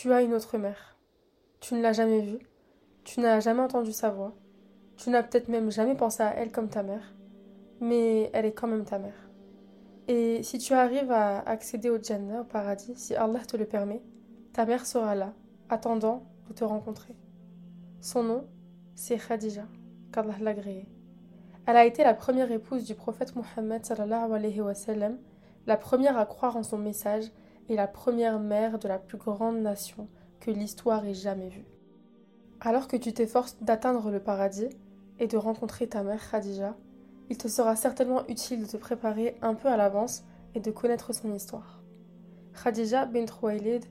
Tu as une autre mère. Tu ne l'as jamais vue. Tu n'as jamais entendu sa voix. Tu n'as peut-être même jamais pensé à elle comme ta mère. Mais elle est quand même ta mère. Et si tu arrives à accéder au Jannah, au paradis, si Allah te le permet, ta mère sera là, attendant de te rencontrer. Son nom, c'est Khadija, qu'Allah l'a agréé. Elle a été la première épouse du prophète Mohammed la première à croire en son message et la première mère de la plus grande nation que l'histoire ait jamais vue. Alors que tu t'efforces d'atteindre le paradis et de rencontrer ta mère Khadija, il te sera certainement utile de te préparer un peu à l'avance et de connaître son histoire. Khadija bint Khuwaylid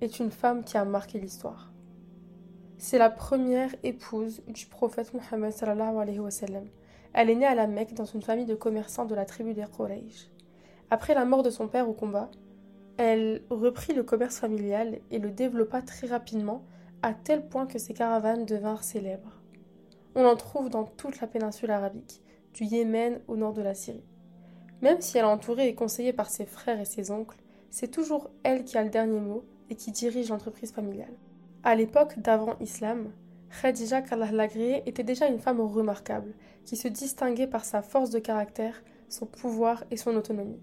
est une femme qui a marqué l'histoire. C'est la première épouse du prophète Mohammed. Elle est née à la Mecque dans une famille de commerçants de la tribu des Quraysh. Après la mort de son père au combat, elle reprit le commerce familial et le développa très rapidement à tel point que ses caravanes devinrent célèbres. On en trouve dans toute la péninsule arabique, du Yémen au nord de la Syrie. Même si elle est entourée et conseillée par ses frères et ses oncles, c'est toujours elle qui a le dernier mot et qui dirige l'entreprise familiale. À l'époque d'avant Islam, Khadija qu'Allah était déjà une femme remarquable, qui se distinguait par sa force de caractère, son pouvoir et son autonomie.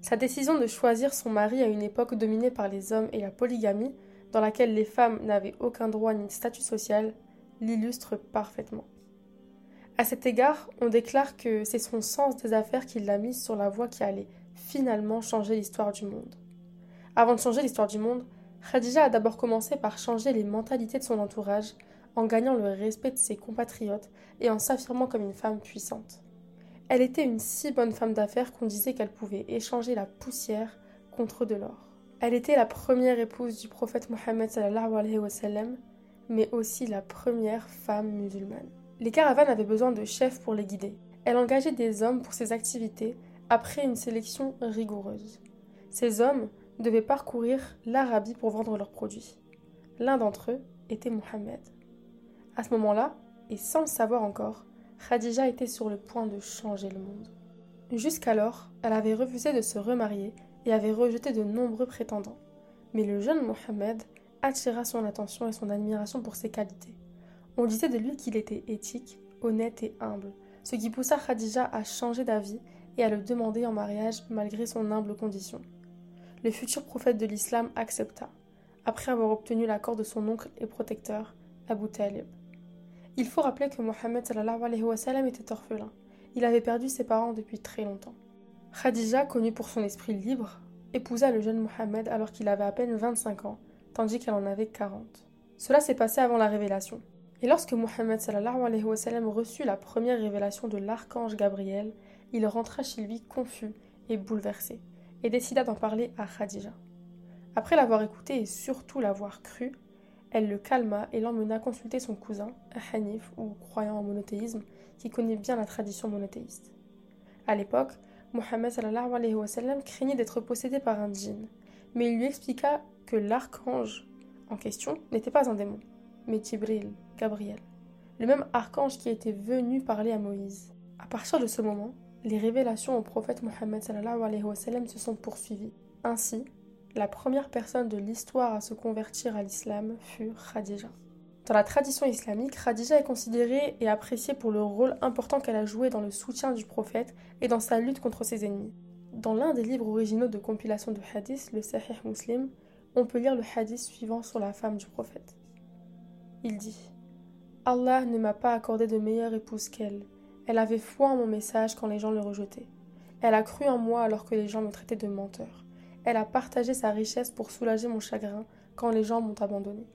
Sa décision de choisir son mari à une époque dominée par les hommes et la polygamie, dans laquelle les femmes n'avaient aucun droit ni statut social, l'illustre parfaitement. À cet égard, on déclare que c'est son sens des affaires qui l'a mise sur la voie qui allait finalement changer l'histoire du monde. Avant de changer l'histoire du monde, Khadija a d'abord commencé par changer les mentalités de son entourage en gagnant le respect de ses compatriotes et en s'affirmant comme une femme puissante. Elle était une si bonne femme d'affaires qu'on disait qu'elle pouvait échanger la poussière contre de l'or. Elle était la première épouse du prophète Mohammed mais aussi la première femme musulmane. Les caravanes avaient besoin de chefs pour les guider. Elle engageait des hommes pour ces activités après une sélection rigoureuse. Ces hommes devaient parcourir l'Arabie pour vendre leurs produits. L'un d'entre eux était Mohammed. À ce moment-là, et sans le savoir encore, Khadija était sur le point de changer le monde. Jusqu'alors, elle avait refusé de se remarier et avait rejeté de nombreux prétendants. Mais le jeune Mohammed attira son attention et son admiration pour ses qualités. On disait de lui qu'il était éthique, honnête et humble, ce qui poussa Khadija à changer d'avis et à le demander en mariage malgré son humble condition. Le futur prophète de l'islam accepta, après avoir obtenu l'accord de son oncle et protecteur, Abu Talib. Il faut rappeler que Mohammed était orphelin. Il avait perdu ses parents depuis très longtemps. Khadija, connue pour son esprit libre, épousa le jeune Mohammed alors qu'il avait à peine 25 ans, tandis qu'elle en avait 40. Cela s'est passé avant la révélation. Et lorsque Mohammed reçut la première révélation de l'archange Gabriel, il rentra chez lui confus et bouleversé, et décida d'en parler à Khadija. Après l'avoir écouté et surtout l'avoir cru, elle le calma et l'emmena consulter son cousin, un Hanif ou croyant en monothéisme, qui connaît bien la tradition monothéiste. À l'époque, Mohammed craignait d'être possédé par un djinn, mais il lui expliqua que l'archange en question n'était pas un démon, mais Tibril, Gabriel, le même archange qui était venu parler à Moïse. À partir de ce moment, les révélations au prophète Mohammed se sont poursuivies. Ainsi, la première personne de l'histoire à se convertir à l'islam fut Khadija. Dans la tradition islamique, Khadija est considérée et appréciée pour le rôle important qu'elle a joué dans le soutien du prophète et dans sa lutte contre ses ennemis. Dans l'un des livres originaux de compilation de hadiths, le Sahih Muslim, on peut lire le hadith suivant sur la femme du prophète. Il dit Allah ne m'a pas accordé de meilleure épouse qu'elle. Elle avait foi en mon message quand les gens le rejetaient. Elle a cru en moi alors que les gens me traitaient de menteur. Elle a partagé sa richesse pour soulager mon chagrin quand les gens m'ont abandonné.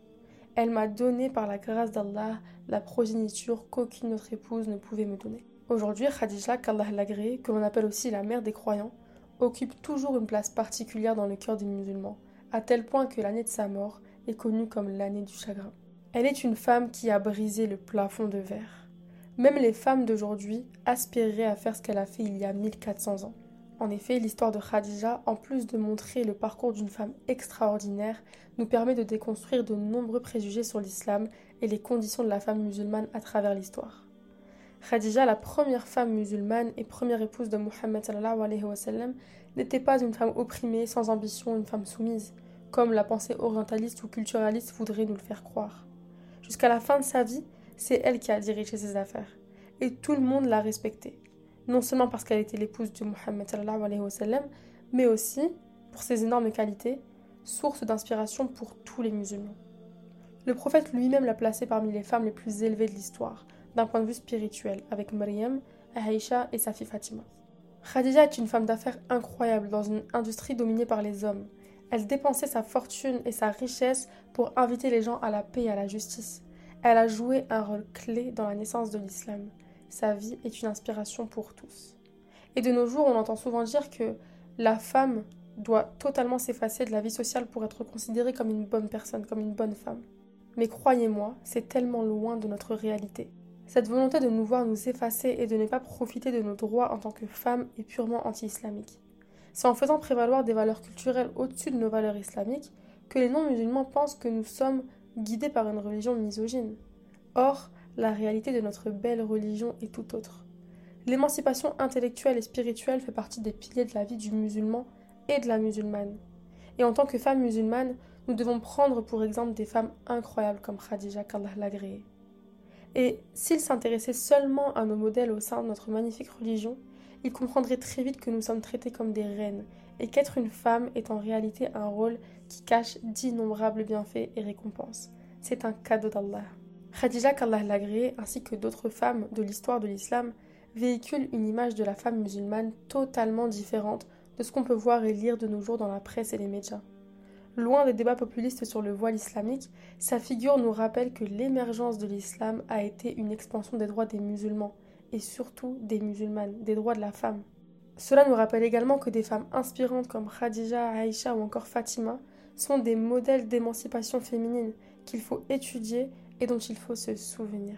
Elle m'a donné par la grâce d'Allah la progéniture qu'aucune autre épouse ne pouvait me donner. Aujourd'hui, Khadija, qu'Allah l'agrée, que l'on appelle aussi la mère des croyants, occupe toujours une place particulière dans le cœur des musulmans, à tel point que l'année de sa mort est connue comme l'année du chagrin. Elle est une femme qui a brisé le plafond de verre. Même les femmes d'aujourd'hui aspireraient à faire ce qu'elle a fait il y a 1400 ans. En effet, l'histoire de Khadija, en plus de montrer le parcours d'une femme extraordinaire, nous permet de déconstruire de nombreux préjugés sur l'islam et les conditions de la femme musulmane à travers l'histoire. Khadija, la première femme musulmane et première épouse de Mohammed n'était pas une femme opprimée, sans ambition, une femme soumise. comme la pensée orientaliste ou culturaliste voudrait nous le faire croire. Jusqu'à la fin de sa vie, c'est elle qui a dirigé ses affaires. Et tout le monde l'a respectée. Non seulement parce qu'elle était l'épouse de Mohammed, mais aussi pour ses énormes qualités, source d'inspiration pour tous les musulmans. Le prophète lui-même l'a placée parmi les femmes les plus élevées de l'histoire, d'un point de vue spirituel, avec Maryam, Aïcha et sa fille Fatima. Khadija est une femme d'affaires incroyable dans une industrie dominée par les hommes. Elle dépensait sa fortune et sa richesse pour inviter les gens à la paix et à la justice. Elle a joué un rôle clé dans la naissance de l'islam. Sa vie est une inspiration pour tous. Et de nos jours, on entend souvent dire que la femme doit totalement s'effacer de la vie sociale pour être considérée comme une bonne personne, comme une bonne femme. Mais croyez-moi, c'est tellement loin de notre réalité. Cette volonté de nous voir nous effacer et de ne pas profiter de nos droits en tant que femmes est purement anti-islamique. C'est en faisant prévaloir des valeurs culturelles au-dessus de nos valeurs islamiques que les non-musulmans pensent que nous sommes guidés par une religion misogyne. Or, la réalité de notre belle religion est tout autre. L'émancipation intellectuelle et spirituelle fait partie des piliers de la vie du musulman et de la musulmane. Et en tant que femmes musulmanes, nous devons prendre pour exemple des femmes incroyables comme Khadija qu'Allah l'a Et s'ils s'intéressaient seulement à nos modèles au sein de notre magnifique religion, ils comprendraient très vite que nous sommes traités comme des reines et qu'être une femme est en réalité un rôle qui cache d'innombrables bienfaits et récompenses. C'est un cadeau d'Allah. Khadija qu'Allah l'a ainsi que d'autres femmes de l'histoire de l'islam véhiculent une image de la femme musulmane totalement différente de ce qu'on peut voir et lire de nos jours dans la presse et les médias. Loin des débats populistes sur le voile islamique, sa figure nous rappelle que l'émergence de l'islam a été une expansion des droits des musulmans, et surtout des musulmanes, des droits de la femme. Cela nous rappelle également que des femmes inspirantes comme Khadija, Aïcha ou encore Fatima sont des modèles d'émancipation féminine qu'il faut étudier et dont il faut se souvenir.